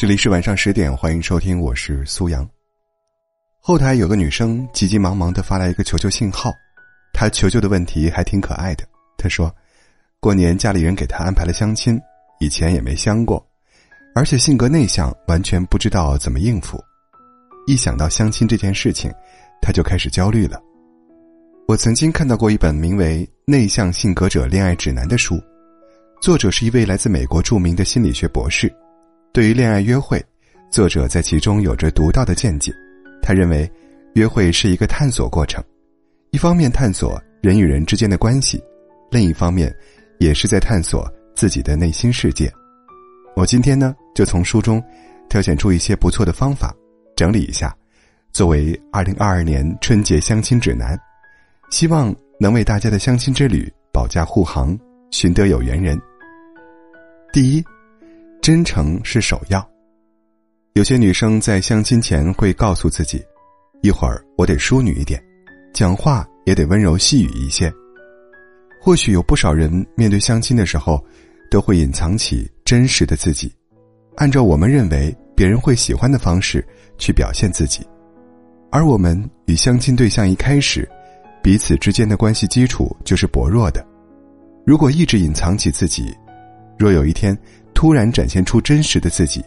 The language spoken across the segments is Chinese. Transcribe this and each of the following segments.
这里是晚上十点，欢迎收听，我是苏阳。后台有个女生急急忙忙的发来一个求救信号，她求救的问题还挺可爱的。她说，过年家里人给她安排了相亲，以前也没相过，而且性格内向，完全不知道怎么应付。一想到相亲这件事情，她就开始焦虑了。我曾经看到过一本名为《内向性格者恋爱指南》的书，作者是一位来自美国著名的心理学博士。对于恋爱约会，作者在其中有着独到的见解。他认为，约会是一个探索过程，一方面探索人与人之间的关系，另一方面，也是在探索自己的内心世界。我今天呢，就从书中挑选出一些不错的方法，整理一下，作为二零二二年春节相亲指南，希望能为大家的相亲之旅保驾护航，寻得有缘人。第一。真诚是首要。有些女生在相亲前会告诉自己：“一会儿我得淑女一点，讲话也得温柔细语一些。”或许有不少人面对相亲的时候，都会隐藏起真实的自己，按照我们认为别人会喜欢的方式去表现自己。而我们与相亲对象一开始，彼此之间的关系基础就是薄弱的。如果一直隐藏起自己，若有一天，突然展现出真实的自己，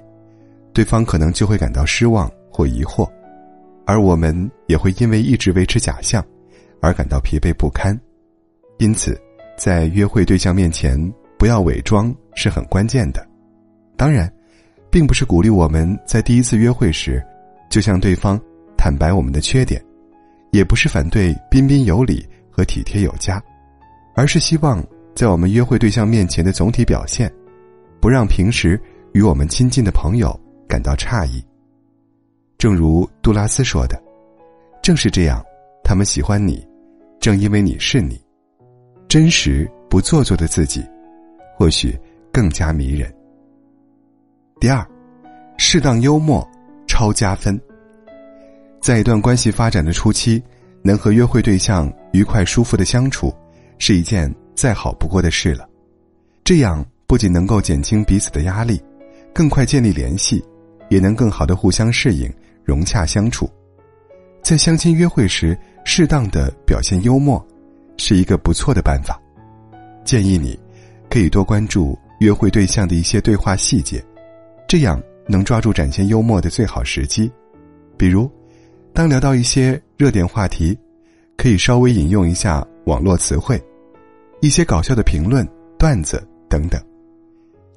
对方可能就会感到失望或疑惑，而我们也会因为一直维持假象，而感到疲惫不堪。因此，在约会对象面前不要伪装是很关键的。当然，并不是鼓励我们在第一次约会时就向对方坦白我们的缺点，也不是反对彬彬有礼和体贴有加，而是希望在我们约会对象面前的总体表现。不让平时与我们亲近的朋友感到诧异。正如杜拉斯说的：“正是这样，他们喜欢你，正因为你是你，真实不做作的自己，或许更加迷人。”第二，适当幽默超加分。在一段关系发展的初期，能和约会对象愉快舒服的相处，是一件再好不过的事了。这样。不仅能够减轻彼此的压力，更快建立联系，也能更好的互相适应、融洽相处。在相亲约会时，适当的表现幽默，是一个不错的办法。建议你，可以多关注约会对象的一些对话细节，这样能抓住展现幽默的最好时机。比如，当聊到一些热点话题，可以稍微引用一下网络词汇，一些搞笑的评论、段子等等。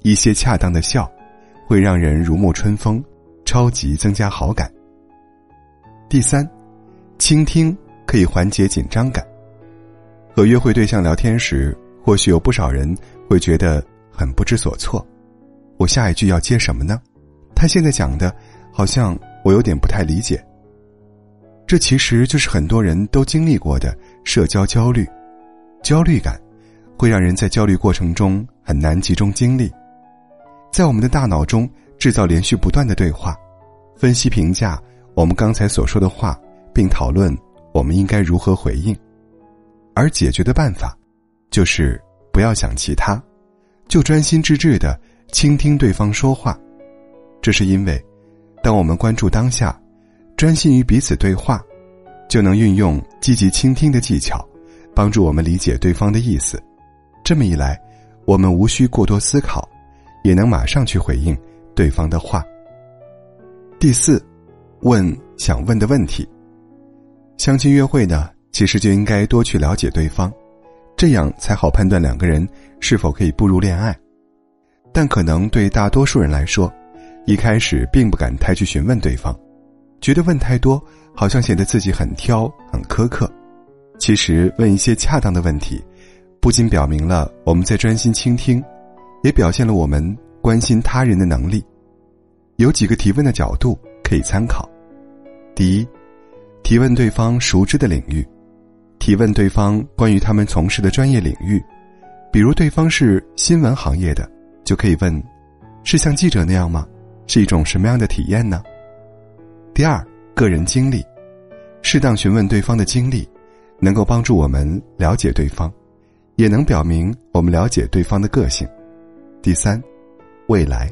一些恰当的笑，会让人如沐春风，超级增加好感。第三，倾听可以缓解紧张感。和约会对象聊天时，或许有不少人会觉得很不知所措。我下一句要接什么呢？他现在讲的，好像我有点不太理解。这其实就是很多人都经历过的社交焦虑。焦虑感，会让人在焦虑过程中很难集中精力。在我们的大脑中制造连续不断的对话，分析评价我们刚才所说的话，并讨论我们应该如何回应。而解决的办法，就是不要想其他，就专心致志的倾听对方说话。这是因为，当我们关注当下，专心于彼此对话，就能运用积极倾听的技巧，帮助我们理解对方的意思。这么一来，我们无需过多思考。也能马上去回应对方的话。第四，问想问的问题。相亲约会呢，其实就应该多去了解对方，这样才好判断两个人是否可以步入恋爱。但可能对大多数人来说，一开始并不敢太去询问对方，觉得问太多好像显得自己很挑很苛刻。其实问一些恰当的问题，不仅表明了我们在专心倾听。也表现了我们关心他人的能力。有几个提问的角度可以参考：第一，提问对方熟知的领域；提问对方关于他们从事的专业领域，比如对方是新闻行业的，就可以问：是像记者那样吗？是一种什么样的体验呢？第二，个人经历，适当询问对方的经历，能够帮助我们了解对方，也能表明我们了解对方的个性。第三，未来，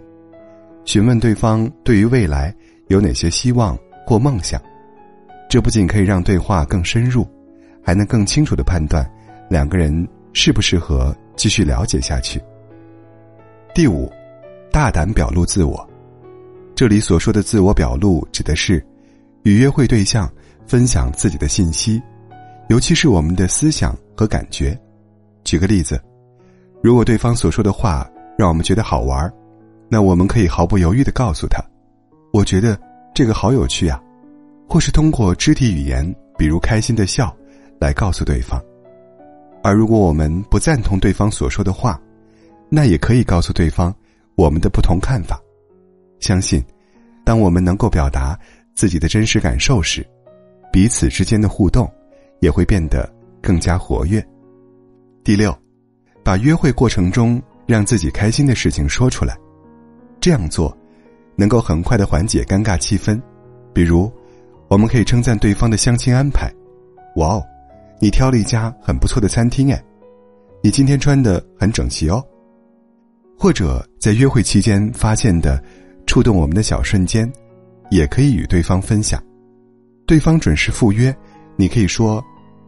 询问对方对于未来有哪些希望或梦想，这不仅可以让对话更深入，还能更清楚的判断两个人适不适合继续了解下去。第五，大胆表露自我。这里所说的自我表露，指的是与约会对象分享自己的信息，尤其是我们的思想和感觉。举个例子，如果对方所说的话让我们觉得好玩，那我们可以毫不犹豫的告诉他：“我觉得这个好有趣啊。”或是通过肢体语言，比如开心的笑，来告诉对方。而如果我们不赞同对方所说的话，那也可以告诉对方我们的不同看法。相信，当我们能够表达自己的真实感受时，彼此之间的互动也会变得更加活跃。第六，把约会过程中让自己开心的事情说出来，这样做能够很快的缓解尴尬气氛。比如，我们可以称赞对方的相亲安排：“哇哦，你挑了一家很不错的餐厅哎，你今天穿的很整齐哦。”或者在约会期间发现的。触动我们的小瞬间，也可以与对方分享。对方准时赴约，你可以说：“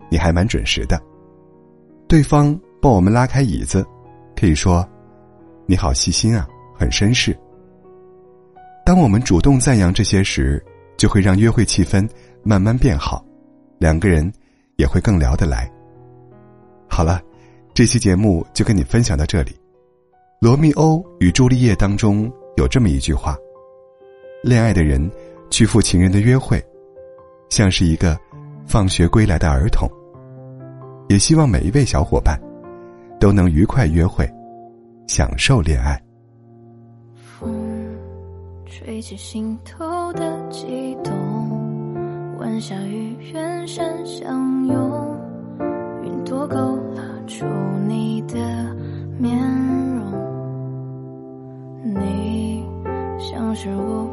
你还蛮准时的。”对方帮我们拉开椅子，可以说：“你好细心啊，很绅士。”当我们主动赞扬这些时，就会让约会气氛慢慢变好，两个人也会更聊得来。好了，这期节目就跟你分享到这里。《罗密欧与朱丽叶》当中。有这么一句话：“恋爱的人去赴情人的约会，像是一个放学归来的儿童。”也希望每一位小伙伴都能愉快约会，享受恋爱。风吹起心头的悸动，晚霞与远山相拥，云朵勾勒出你的面容，你。像是我